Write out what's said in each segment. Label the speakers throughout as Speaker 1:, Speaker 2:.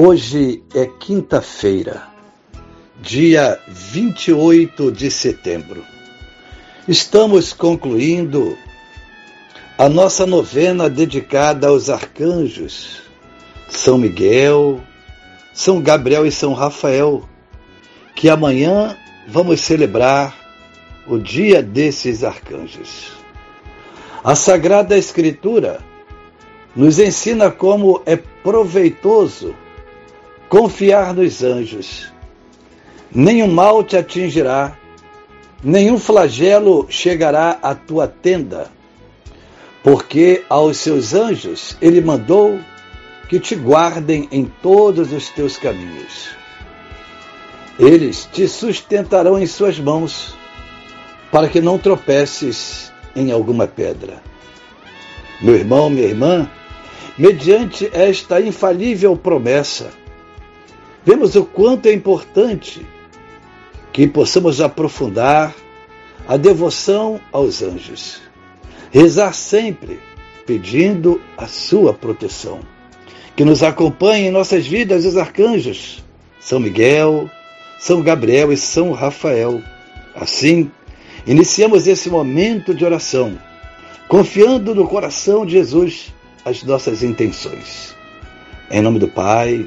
Speaker 1: Hoje é quinta-feira, dia 28 de setembro. Estamos concluindo a nossa novena dedicada aos arcanjos São Miguel, São Gabriel e São Rafael, que amanhã vamos celebrar o dia desses arcanjos. A Sagrada Escritura nos ensina como é proveitoso confiar nos anjos. Nenhum mal te atingirá, nenhum flagelo chegará à tua tenda, porque aos seus anjos ele mandou que te guardem em todos os teus caminhos. Eles te sustentarão em suas mãos, para que não tropeces em alguma pedra. Meu irmão, minha irmã, mediante esta infalível promessa, vemos o quanto é importante que possamos aprofundar a devoção aos anjos. Rezar sempre pedindo a sua proteção. Que nos acompanhe em nossas vidas os arcanjos, São Miguel, São Gabriel e São Rafael. Assim, iniciamos esse momento de oração, confiando no coração de Jesus as nossas intenções. Em nome do Pai,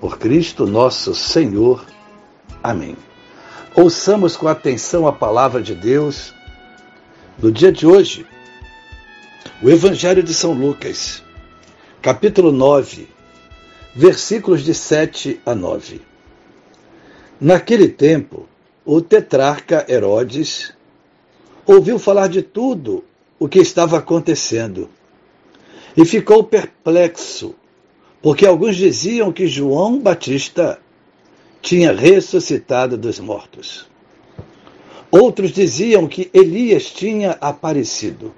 Speaker 1: por Cristo nosso Senhor. Amém. Ouçamos com atenção a palavra de Deus no dia de hoje. O Evangelho de São Lucas, capítulo 9, versículos de 7 a 9. Naquele tempo, o tetrarca Herodes ouviu falar de tudo o que estava acontecendo e ficou perplexo porque alguns diziam que João Batista tinha ressuscitado dos mortos. Outros diziam que Elias tinha aparecido.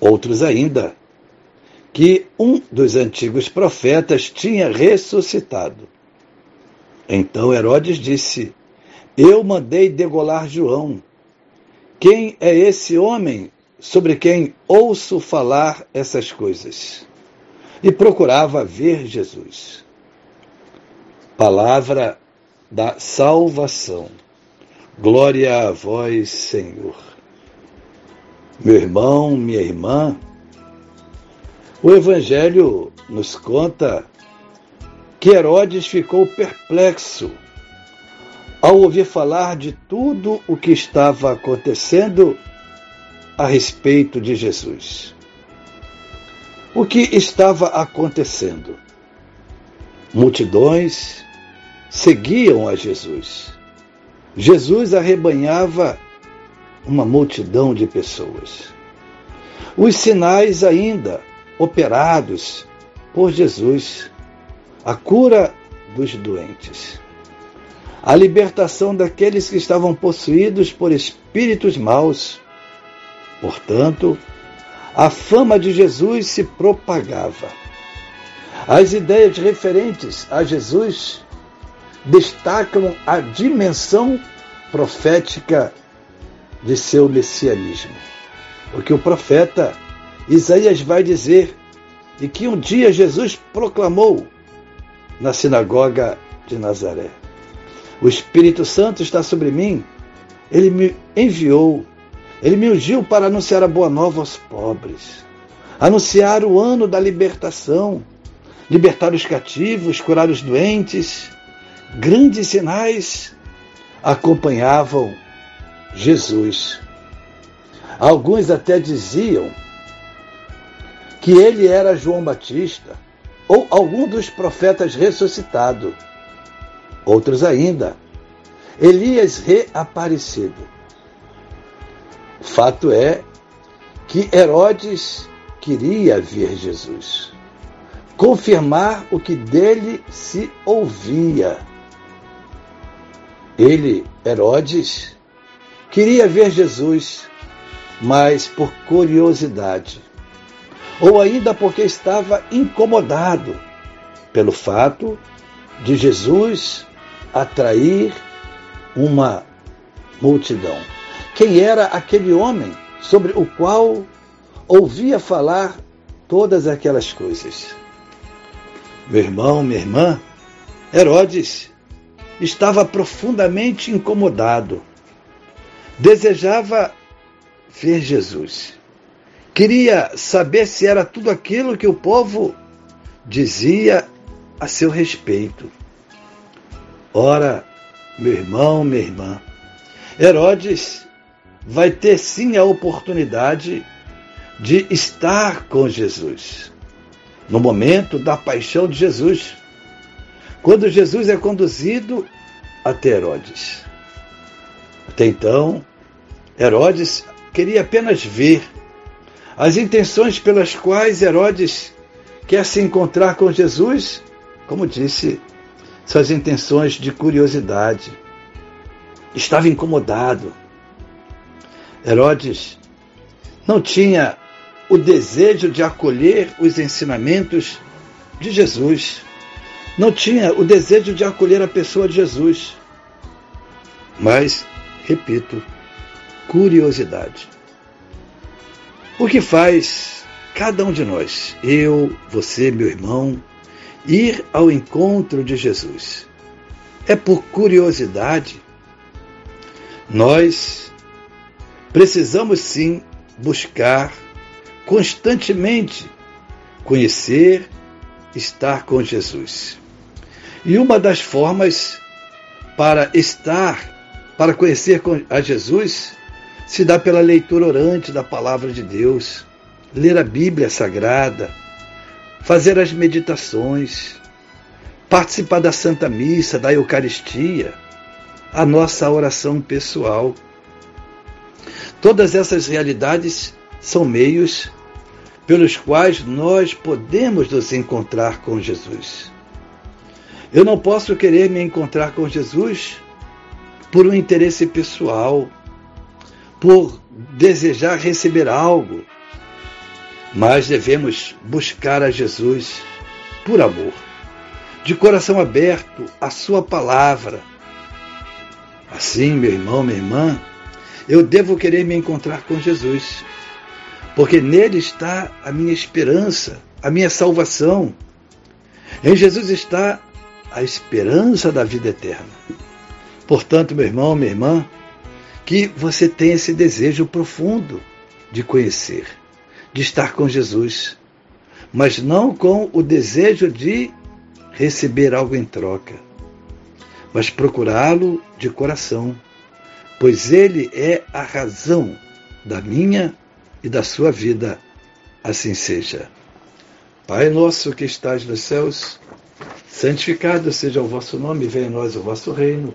Speaker 1: Outros ainda que um dos antigos profetas tinha ressuscitado. Então Herodes disse: Eu mandei degolar João. Quem é esse homem sobre quem ouço falar essas coisas? E procurava ver Jesus. Palavra da salvação. Glória a vós, Senhor. Meu irmão, minha irmã, o Evangelho nos conta que Herodes ficou perplexo ao ouvir falar de tudo o que estava acontecendo a respeito de Jesus. O que estava acontecendo? Multidões seguiam a Jesus. Jesus arrebanhava uma multidão de pessoas. Os sinais ainda operados por Jesus, a cura dos doentes, a libertação daqueles que estavam possuídos por espíritos maus. Portanto, a fama de Jesus se propagava. As ideias referentes a Jesus destacam a dimensão profética de seu messianismo. O que o profeta Isaías vai dizer e que um dia Jesus proclamou na sinagoga de Nazaré. O Espírito Santo está sobre mim, ele me enviou, ele me ungiu para anunciar a boa nova aos pobres, anunciar o ano da libertação, libertar os cativos, curar os doentes. Grandes sinais acompanhavam Jesus. Alguns até diziam que ele era João Batista ou algum dos profetas ressuscitado. Outros ainda, Elias reaparecido. Fato é que Herodes queria ver Jesus, confirmar o que dele se ouvia. Ele, Herodes, queria ver Jesus, mas por curiosidade, ou ainda porque estava incomodado pelo fato de Jesus atrair uma multidão. Quem era aquele homem sobre o qual ouvia falar todas aquelas coisas? Meu irmão, minha irmã, Herodes estava profundamente incomodado. Desejava ver Jesus. Queria saber se era tudo aquilo que o povo dizia a seu respeito. Ora, meu irmão, minha irmã, Herodes vai ter sim a oportunidade de estar com Jesus no momento da paixão de Jesus, quando Jesus é conduzido até Herodes. Até então, Herodes queria apenas ver as intenções pelas quais Herodes quer se encontrar com Jesus, como disse, são as intenções de curiosidade. Estava incomodado. Herodes não tinha o desejo de acolher os ensinamentos de Jesus. Não tinha o desejo de acolher a pessoa de Jesus. Mas, repito, curiosidade. O que faz cada um de nós, eu, você, meu irmão, ir ao encontro de Jesus? É por curiosidade. Nós precisamos sim buscar constantemente conhecer, estar com Jesus. E uma das formas para estar, para conhecer a Jesus, se dá pela leitura orante da palavra de Deus, ler a Bíblia Sagrada, fazer as meditações, participar da Santa Missa, da Eucaristia, a nossa oração pessoal. Todas essas realidades são meios pelos quais nós podemos nos encontrar com Jesus. Eu não posso querer me encontrar com Jesus por um interesse pessoal, por desejar receber algo, mas devemos buscar a Jesus por amor, de coração aberto à Sua palavra. Assim, meu irmão, minha irmã, eu devo querer me encontrar com Jesus, porque nele está a minha esperança, a minha salvação. Em Jesus está a esperança da vida eterna. Portanto, meu irmão, minha irmã, que você tenha esse desejo profundo de conhecer, de estar com Jesus, mas não com o desejo de receber algo em troca, mas procurá-lo de coração, pois ele é a razão da minha e da sua vida. Assim seja. Pai nosso que estás nos céus, santificado seja o vosso nome, venha a nós o vosso reino.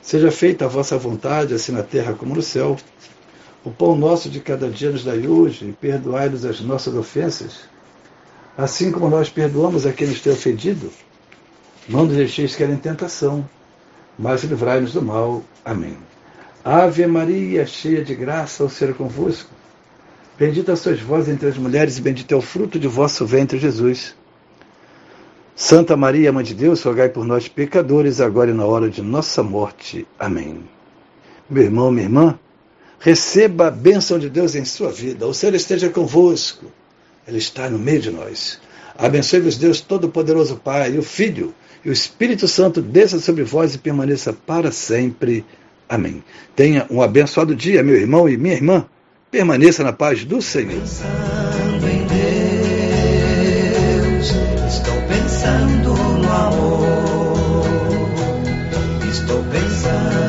Speaker 1: Seja feita a vossa vontade, assim na terra como no céu. O pão nosso de cada dia nos dai hoje, e perdoai-nos as nossas ofensas, assim como nós perdoamos a quem nos tem ofendido. Não nos deixeis cair em tentação, mas livrai-nos do mal. Amém. Ave Maria, cheia de graça, o Senhor é convosco. Bendita sois vós entre as mulheres, e bendito é o fruto de vosso ventre, Jesus. Santa Maria, Mãe de Deus, rogai por nós, pecadores, agora e na hora de nossa morte. Amém. Meu irmão, minha irmã, receba a bênção de Deus em sua vida. O Senhor esteja convosco. Ele está no meio de nós. Abençoe-vos, Deus Todo-Poderoso Pai, o Filho e o Espírito Santo desça sobre vós e permaneça para sempre. Amém. Tenha um abençoado dia, meu irmão e minha irmã. Permaneça na paz do Senhor.
Speaker 2: Pensando em Deus, estou pensando no amor. Estou pensando